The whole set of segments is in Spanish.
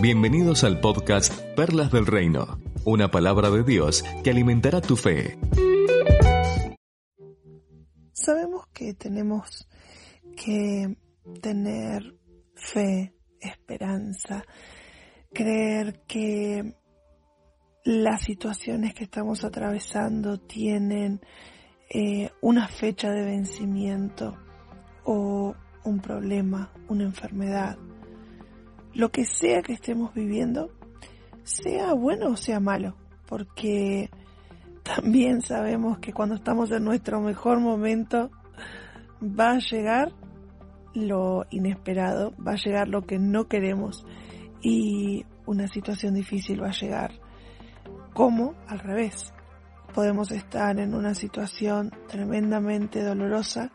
Bienvenidos al podcast Perlas del Reino, una palabra de Dios que alimentará tu fe. Sabemos que tenemos que tener fe, esperanza, creer que las situaciones que estamos atravesando tienen eh, una fecha de vencimiento o un problema, una enfermedad, lo que sea que estemos viviendo, sea bueno o sea malo, porque también sabemos que cuando estamos en nuestro mejor momento va a llegar lo inesperado, va a llegar lo que no queremos y una situación difícil va a llegar. Como al revés, podemos estar en una situación tremendamente dolorosa,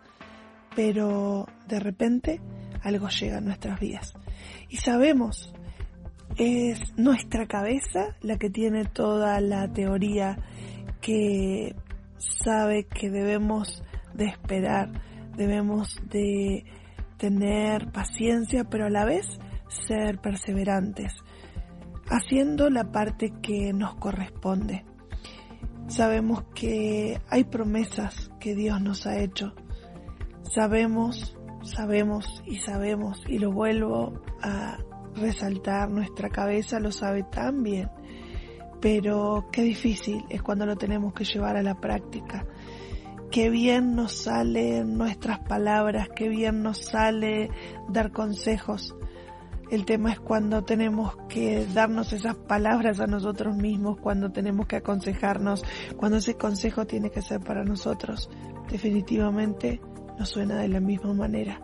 pero de repente algo llega a nuestras vidas. Y sabemos, es nuestra cabeza la que tiene toda la teoría que sabe que debemos de esperar, debemos de tener paciencia, pero a la vez ser perseverantes, haciendo la parte que nos corresponde. Sabemos que hay promesas que Dios nos ha hecho. Sabemos sabemos y sabemos, y lo vuelvo a resaltar, nuestra cabeza lo sabe tan bien, pero qué difícil es cuando lo tenemos que llevar a la práctica. Qué bien nos salen nuestras palabras, qué bien nos sale dar consejos. El tema es cuando tenemos que darnos esas palabras a nosotros mismos, cuando tenemos que aconsejarnos, cuando ese consejo tiene que ser para nosotros. Definitivamente no suena de la misma manera.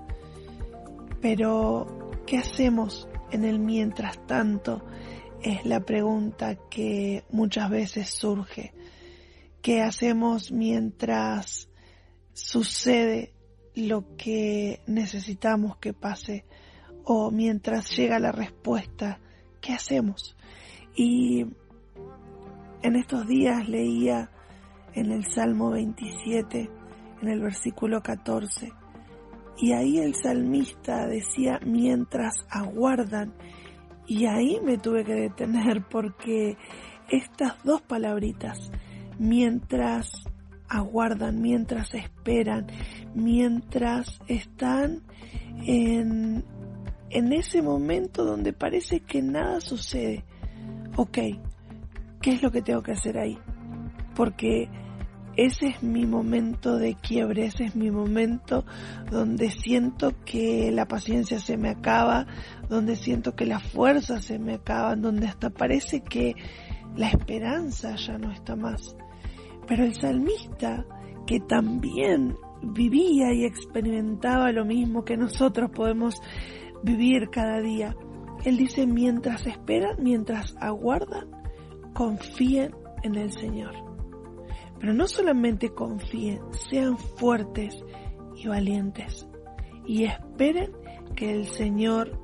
Pero, ¿qué hacemos en el mientras tanto? Es la pregunta que muchas veces surge. ¿Qué hacemos mientras sucede lo que necesitamos que pase? O mientras llega la respuesta, ¿qué hacemos? Y en estos días leía en el Salmo 27, en el versículo 14. Y ahí el salmista decía mientras aguardan. Y ahí me tuve que detener porque estas dos palabritas, mientras aguardan, mientras esperan, mientras están en, en ese momento donde parece que nada sucede. Ok, ¿qué es lo que tengo que hacer ahí? Porque ese es mi momento de quiebre, ese es mi momento donde siento que la paciencia se me acaba, donde siento que las fuerzas se me acaban, donde hasta parece que la esperanza ya no está más. Pero el salmista, que también vivía y experimentaba lo mismo que nosotros podemos vivir cada día, él dice, mientras esperan, mientras aguardan, confíen en el Señor. Pero no solamente confíen, sean fuertes y valientes y esperen que el Señor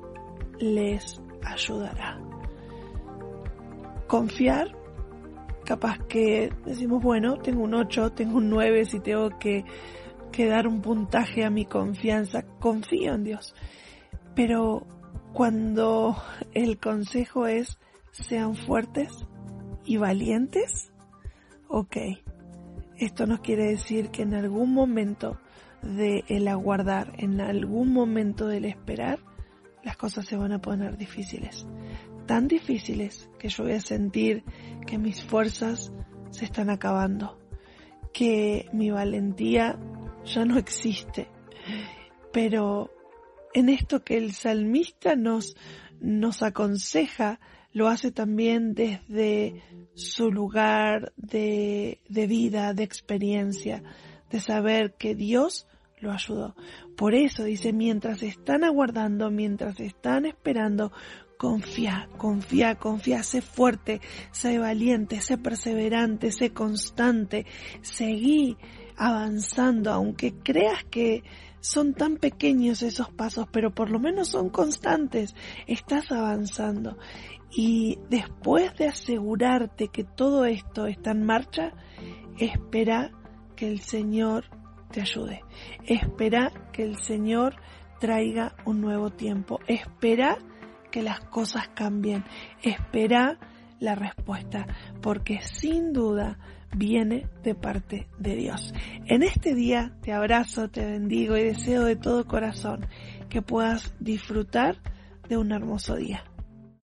les ayudará. Confiar, capaz que decimos, bueno, tengo un 8, tengo un 9, si tengo que, que dar un puntaje a mi confianza, confío en Dios. Pero cuando el consejo es sean fuertes y valientes, ok, esto nos quiere decir que en algún momento de el aguardar, en algún momento del esperar, las cosas se van a poner difíciles. Tan difíciles que yo voy a sentir que mis fuerzas se están acabando, que mi valentía ya no existe. Pero en esto que el salmista nos, nos aconseja lo hace también desde su lugar de, vida, de experiencia, de saber que Dios lo ayudó. Por eso dice, mientras están aguardando, mientras están esperando, confía, confía, confía, sé fuerte, sé valiente, sé perseverante, sé constante, seguí avanzando, aunque creas que son tan pequeños esos pasos, pero por lo menos son constantes, estás avanzando. Y después de asegurarte que todo esto está en marcha, espera que el Señor te ayude. Espera que el Señor traiga un nuevo tiempo. Espera que las cosas cambien. Espera la respuesta, porque sin duda viene de parte de Dios. En este día te abrazo, te bendigo y deseo de todo corazón que puedas disfrutar de un hermoso día.